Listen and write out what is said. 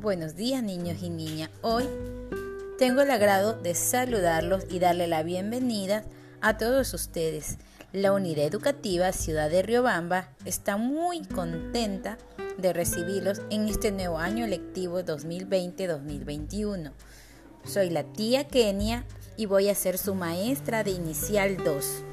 Buenos días niños y niñas. Hoy tengo el agrado de saludarlos y darle la bienvenida a todos ustedes. La Unidad Educativa Ciudad de Riobamba está muy contenta de recibirlos en este nuevo año lectivo 2020-2021. Soy la tía Kenia y voy a ser su maestra de Inicial 2.